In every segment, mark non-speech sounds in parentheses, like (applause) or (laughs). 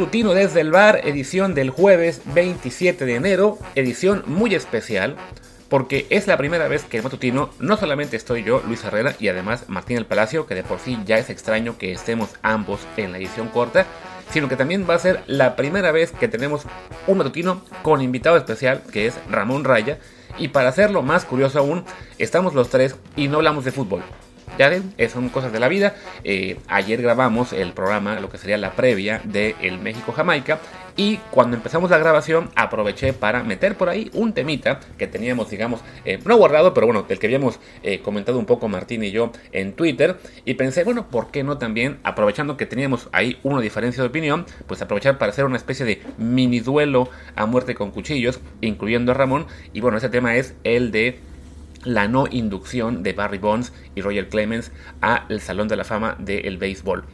Matutino desde el bar, edición del jueves 27 de enero, edición muy especial, porque es la primera vez que en Matutino no solamente estoy yo, Luis Herrera, y además Martín El Palacio, que de por sí ya es extraño que estemos ambos en la edición corta, sino que también va a ser la primera vez que tenemos un matutino con invitado especial, que es Ramón Raya, y para hacerlo más curioso aún, estamos los tres y no hablamos de fútbol. Ya ven, son cosas de la vida. Eh, ayer grabamos el programa, lo que sería la previa de el México-Jamaica. Y cuando empezamos la grabación aproveché para meter por ahí un temita que teníamos, digamos, eh, no guardado, pero bueno, del que habíamos eh, comentado un poco Martín y yo en Twitter. Y pensé, bueno, ¿por qué no también, aprovechando que teníamos ahí una diferencia de opinión, pues aprovechar para hacer una especie de mini duelo a muerte con cuchillos, incluyendo a Ramón. Y bueno, ese tema es el de la no inducción de Barry Bonds y Roger Clemens al Salón de la Fama del Béisbol.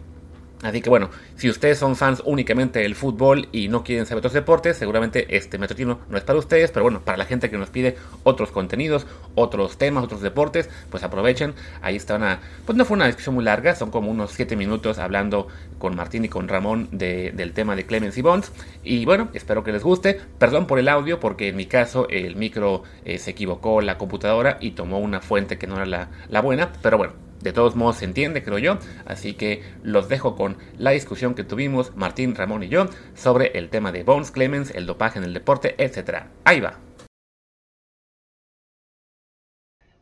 Así que bueno, si ustedes son fans únicamente del fútbol y no quieren saber otros deportes, seguramente este matutino no es para ustedes, pero bueno, para la gente que nos pide otros contenidos, otros temas, otros deportes, pues aprovechen. Ahí está una, pues no fue una discusión muy larga, son como unos 7 minutos hablando con Martín y con Ramón del tema de Clemens y Bonds. Y bueno, espero que les guste. Perdón por el audio, porque en mi caso el micro eh, se equivocó la computadora y tomó una fuente que no era la buena, pero bueno de todos modos se entiende, creo yo. Así que los dejo con la discusión que tuvimos Martín, Ramón y yo sobre el tema de Bones Clemens, el dopaje en el deporte, etc. Ahí va.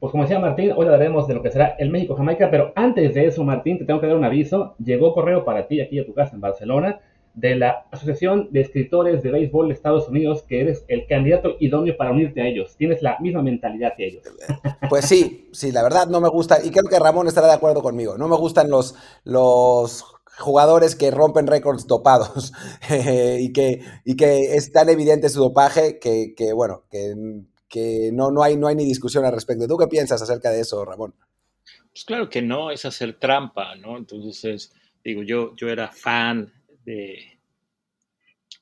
Pues como decía Martín, hoy hablaremos de lo que será el México-Jamaica, pero antes de eso, Martín, te tengo que dar un aviso. Llegó correo para ti aquí a tu casa en Barcelona de la Asociación de Escritores de Béisbol de Estados Unidos, que eres el candidato idóneo para unirte a ellos. Tienes la misma mentalidad que ellos. (laughs) Pues sí, sí, la verdad no me gusta, y creo que Ramón estará de acuerdo conmigo, no me gustan los, los jugadores que rompen récords dopados (laughs) y, que, y que es tan evidente su dopaje que, que bueno, que, que no, no, hay, no hay ni discusión al respecto. ¿Tú qué piensas acerca de eso, Ramón? Pues claro que no, es hacer trampa, ¿no? Entonces, digo, yo, yo era fan de,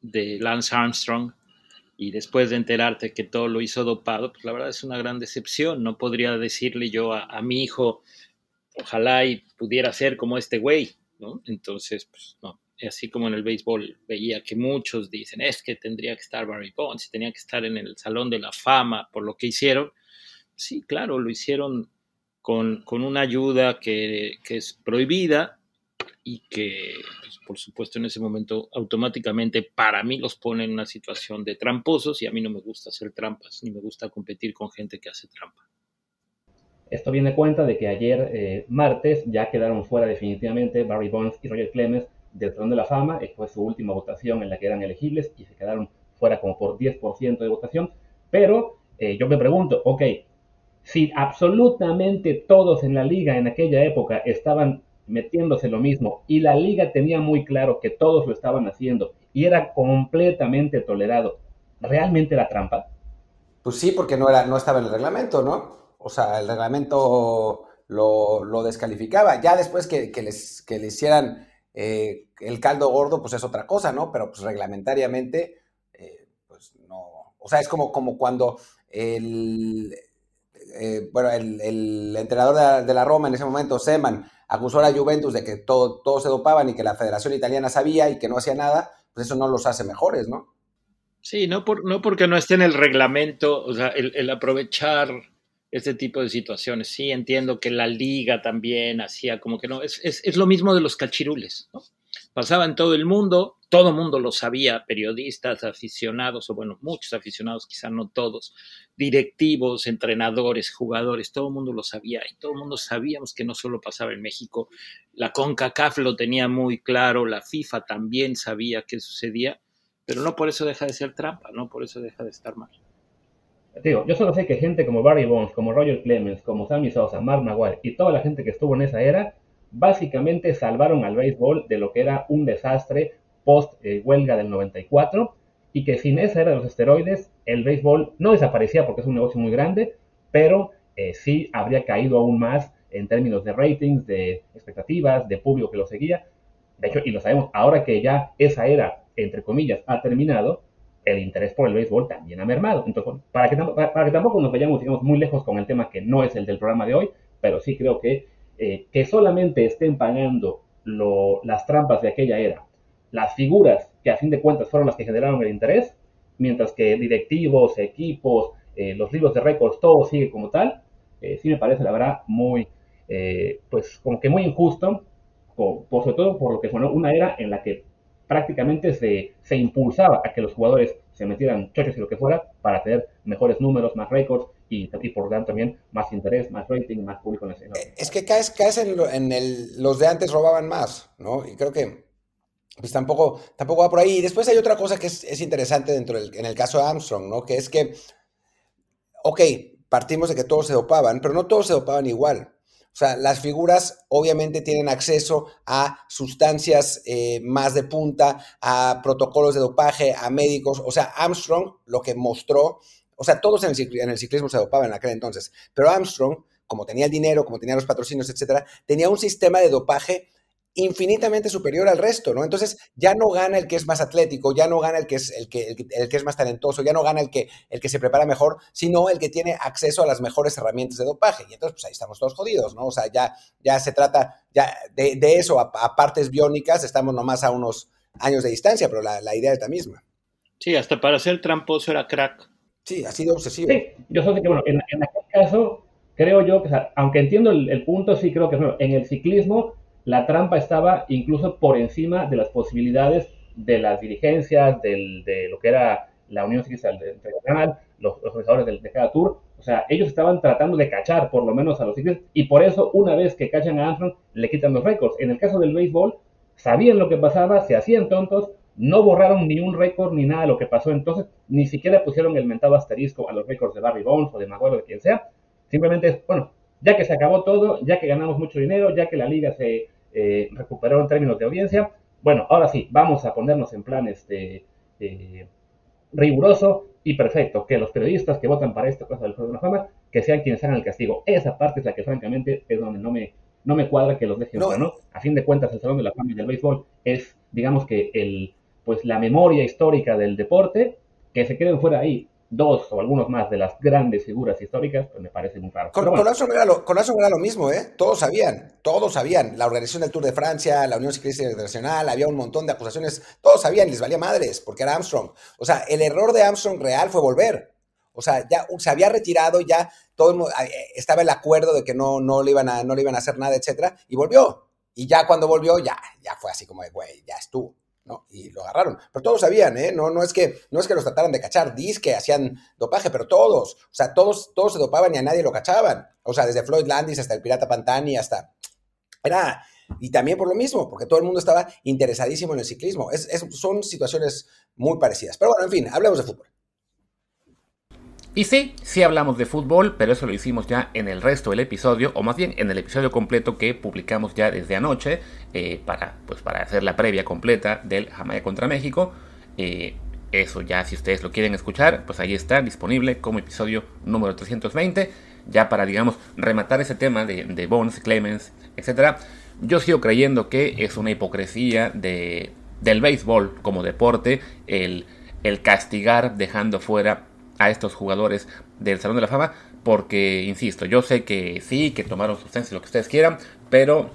de Lance Armstrong y después de enterarte que todo lo hizo dopado, pues la verdad es una gran decepción. No podría decirle yo a, mi hijo, ojalá y pudiera ser como este güey, ¿no? Entonces, pues no. Así como en el béisbol veía que muchos dicen, es que tendría que estar Barry Bonds, tenía que estar en el Salón de la Fama por lo que hicieron. Sí, claro, lo hicieron con, con una ayuda que, que es prohibida, y que, pues, por supuesto, en ese momento automáticamente para mí los pone en una situación de tramposos y a mí no me gusta hacer trampas, ni me gusta competir con gente que hace trampa. Esto viene cuenta de que ayer, eh, martes, ya quedaron fuera definitivamente Barry Bonds y Roger Clemens del Salón de la Fama. Fue su última votación en la que eran elegibles y se quedaron fuera como por 10% de votación. Pero eh, yo me pregunto, ok, si absolutamente todos en la liga en aquella época estaban metiéndose lo mismo y la liga tenía muy claro que todos lo estaban haciendo y era completamente tolerado, ¿realmente era trampa? Pues sí, porque no, era, no estaba en el reglamento, ¿no? O sea, el reglamento lo, descalificaba. Ya después que, les, que le hicieran eh, el caldo gordo, pues es otra cosa, ¿no? Pero pues reglamentariamente, eh, pues no. O sea, es como, como cuando el, eh, bueno, el, entrenador de, de, la Roma en ese momento, Seman, acusó a la Juventus de que todo, todo se dopaban y que la Federación Italiana sabía y que no hacía nada, pues eso no los hace mejores, ¿no? Sí, no, por, no porque no esté en el reglamento, o sea, el, aprovechar este tipo de situaciones. Sí, entiendo que la liga también hacía como que no, es, es lo mismo de los cachirules, ¿no? Pasaba en todo el mundo, todo el mundo lo sabía, periodistas, aficionados, o bueno, muchos aficionados, quizá no todos, directivos, entrenadores, jugadores, todo el mundo lo sabía y todo el mundo sabíamos que no solo pasaba en México, la CONCACAF lo tenía muy claro, la FIFA también sabía qué sucedía, pero no por eso deja de ser trampa, no por eso deja de estar mal. Digo, yo solo sé que gente como Barry Bonds, como Roger Clemens, como Sammy Sosa, Mark Maguire y toda la gente que estuvo en esa era, básicamente salvaron al béisbol de lo que era un desastre post eh, del 94 y que sin esa era de los esteroides el béisbol no desaparecía porque es un negocio muy grande, pero eh, sí habría caído aún más en términos de ratings, de expectativas, de público que lo seguía. De hecho, y lo sabemos, ahora que ya esa era, entre comillas, ha terminado, el interés por el béisbol también ha mermado. Entonces, para que, para que tampoco nos vayamos, digamos, muy lejos con el tema que no es el del programa de hoy, pero sí creo que eh, que solamente estén pagando las trampas de aquella era, las figuras que a fin de cuentas fueron las que generaron el interés, mientras que directivos, equipos, eh, los libros de récords, todo sigue como tal, eh, sí me parece, la verdad, muy, eh, pues como que muy injusto, por, sobre todo por lo que fue una era en la que prácticamente se, se impulsaba a que los jugadores se metieran choches y lo que fuera para tener mejores números, más récords y, y, por tanto también más interés, más rating, más público en el Es que caes, caes en, en el, los de antes robaban más, ¿no? Y creo que pues tampoco, tampoco va por ahí. Y después hay otra cosa que es, es interesante dentro del, en el caso de Armstrong, ¿no? Que es que, ok, partimos de que todos se dopaban, pero no todos se dopaban igual. O sea, las figuras obviamente tienen acceso a sustancias eh, más de punta, a protocolos de dopaje, a médicos. O sea, Armstrong lo que mostró, o sea, todos en el, ciclismo se dopaban en aquel entonces, pero Armstrong, como tenía el dinero, como tenía los patrocinios, etcétera, tenía un sistema de dopaje infinitamente superior al resto, ¿no? Entonces ya no gana el que es más atlético, ya no gana el que es, el que, el que, es más talentoso, ya no gana el que, el que se prepara mejor, sino el que tiene acceso a las mejores herramientas de dopaje. Y entonces, pues ahí estamos todos jodidos, ¿no? O sea, ya, ya se trata ya de, eso, a, partes biónicas, estamos nomás a unos años de distancia, pero la, idea es la misma. Sí, hasta para ser tramposo era crack. Sí, ha sido obsesivo. Sí, yo sé que, bueno, en, aquel caso, creo yo que, aunque entiendo el, punto, sí creo que, bueno, en el ciclismo la trampa estaba incluso por encima de las posibilidades de las dirigencias, de lo que era la Unión Ciclista Internacional, los, los organizadores de, cada tour. O sea, ellos estaban tratando de cachar por lo menos a los ciclistas y por eso una vez que cachan a Armstrong le quitan los récords. En el caso del béisbol, sabían lo que pasaba, se hacían tontos, no borraron ni un récord ni nada de lo que pasó entonces, ni siquiera pusieron el mentado asterisco a los récords de Barry Bonds o de Maguire o de quien sea. Simplemente es, bueno, ya que se acabó todo, ya que ganamos mucho dinero, ya que la liga se eh, recuperó en términos de audiencia, bueno, ahora sí, vamos a ponernos en plan este, eh, riguroso y perfecto, que los periodistas que votan para esta cosa del Juego de la Fama, que sean quienes hagan el castigo. Esa parte es la que francamente es donde no me, no me cuadra que los dejen no. ¿no? A fin de cuentas, el Salón de la Fama del béisbol es, digamos que, el, pues, la memoria histórica del deporte, que se queden fuera ahí dos o algunos más de las grandes figuras históricas, pues me parece muy raro. Con, bueno. era lo, con era lo mismo, ¿eh? Todos sabían, todos sabían. La organización del Tour de Francia, la Unión Ciclista Internacional, había un montón de acusaciones, todos sabían les valía madres, porque era Armstrong. O sea, el error de Armstrong real fue volver. O sea, ya se había retirado, ya todo el mundo, eh, estaba el acuerdo de que no, no, le iban a, no le iban a hacer nada, etcétera, y volvió. Y ya cuando volvió, ya, ya fue así como de, güey, ya estuvo. ¿No? Y lo agarraron. Pero todos sabían, ¿eh? No, no, es que, no es que los trataran de cachar, dis que hacían dopaje, pero todos, o sea, todos, todos se dopaban y a nadie lo cachaban. O sea, desde Floyd Landis hasta el Pirata Pantani, hasta... Era... Y también por lo mismo, porque todo el mundo estaba interesadísimo en el ciclismo. Es, son situaciones muy parecidas. Pero bueno, en fin, hablemos de fútbol. Y sí, sí hablamos de fútbol, pero eso lo hicimos ya en el resto del episodio, o más bien en el episodio completo que publicamos ya desde anoche, eh, para, pues para hacer la previa completa del Jamaica contra México. Eh, eso ya, si ustedes lo quieren escuchar, pues ahí está disponible como episodio número 320. Ya para, digamos, rematar ese tema de, de Bones, Clemens, etc. Yo sigo creyendo que es una hipocresía de, del béisbol como deporte el, el castigar dejando fuera a estos jugadores del Salón de la Fama, porque, insisto, yo sé que sí, que tomaron sustancias, lo que ustedes quieran, pero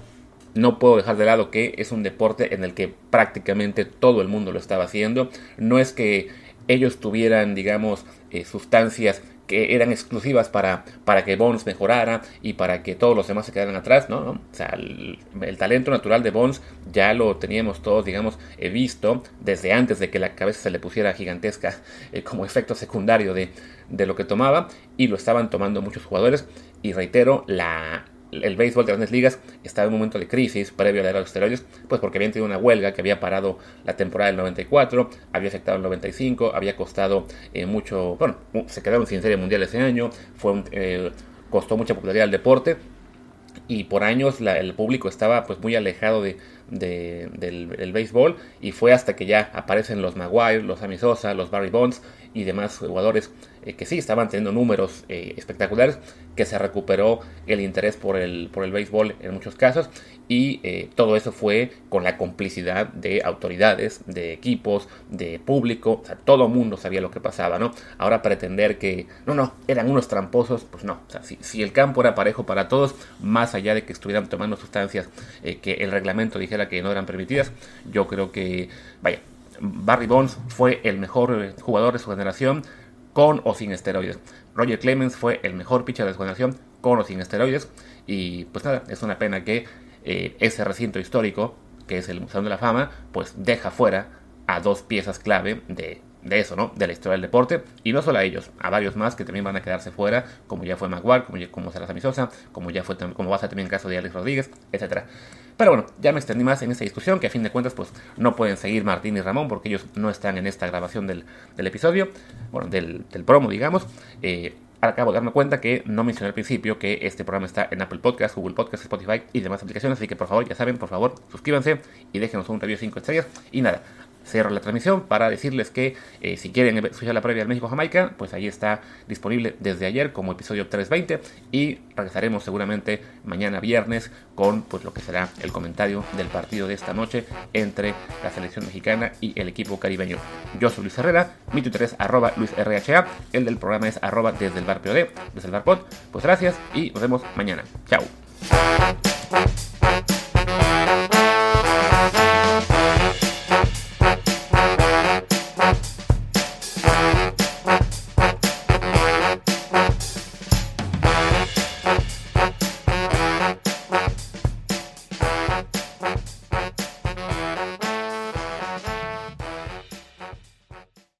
no puedo dejar de lado que es un deporte en el que prácticamente todo el mundo lo estaba haciendo. No es que ellos tuvieran, digamos, eh, sustancias que eran exclusivas para, para que Bones mejorara y para que todos los demás se quedaran atrás, ¿no? O sea, el, talento natural de Bones ya lo teníamos todos, digamos, visto desde antes de que la cabeza se le pusiera gigantesca (laughs) eh, como efecto secundario de, de lo que tomaba y lo estaban tomando muchos jugadores y reitero, la, el béisbol de grandes ligas estaba en un momento de crisis previo a la era de los esteroides, pues porque habían tenido una huelga que había parado la temporada del 94, había afectado el 95, había costado eh, mucho, bueno, se quedaron sin serie mundial ese año, fue eh, costó mucha popularidad al deporte y por años el público estaba pues muy alejado de, del, béisbol y fue hasta que ya aparecen los Maguire, los Amisosa, los Barry Bonds y demás jugadores eh, que sí estaban teniendo números eh, espectaculares, que se recuperó el interés por el, por el béisbol en muchos casos y eh, todo eso fue con la complicidad de autoridades, de equipos, de público, o sea, todo mundo sabía lo que pasaba, ¿no? Ahora pretender que, no, no, eran unos tramposos, pues no, o sea, si, el campo era parejo para todos, más allá de que estuvieran tomando sustancias que el reglamento dijera que no eran permitidas, yo creo que, vaya, Barry Bonds fue el mejor eh, jugador de su generación con o sin esteroides. Roger Clemens fue el mejor pitcher de su generación con o sin esteroides. Y pues nada, es una pena que eh, ese recinto histórico, que es el Museo de la Fama, pues deja fuera a dos piezas clave de, de eso, ¿no? De la historia del deporte. Y no solo a ellos, a varios más que también van a quedarse fuera, como ya fue Maguire, como, como será Samisosa, como ya fue como va a ser también el caso de Alex Rodríguez, etcétera. Pero bueno, ya me extendí más en esta discusión, que a fin de cuentas pues no pueden seguir Martín y Ramón porque ellos no están en esta grabación del, episodio, bueno, del, promo, digamos. Eh, acabo de darme cuenta que no mencioné al principio que este programa está en Apple Podcast, Google Podcast, Spotify y demás aplicaciones, así que por favor, ya saben, por favor, suscríbanse y déjenos un review de 5 estrellas. Y nada, cierro la transmisión para decirles que eh, si quieren escuchar la previa del México-Jamaica, pues ahí está disponible desde ayer como episodio 320 y regresaremos seguramente mañana viernes con pues lo que será el comentario del partido de esta noche entre la selección mexicana y el equipo caribeño. Yo soy Luis Herrera, mi Twitter es arroba LuisRHA, el del programa es arroba desde el bar POD, desde el bar Pod. Pues gracias y nos vemos mañana. Chao.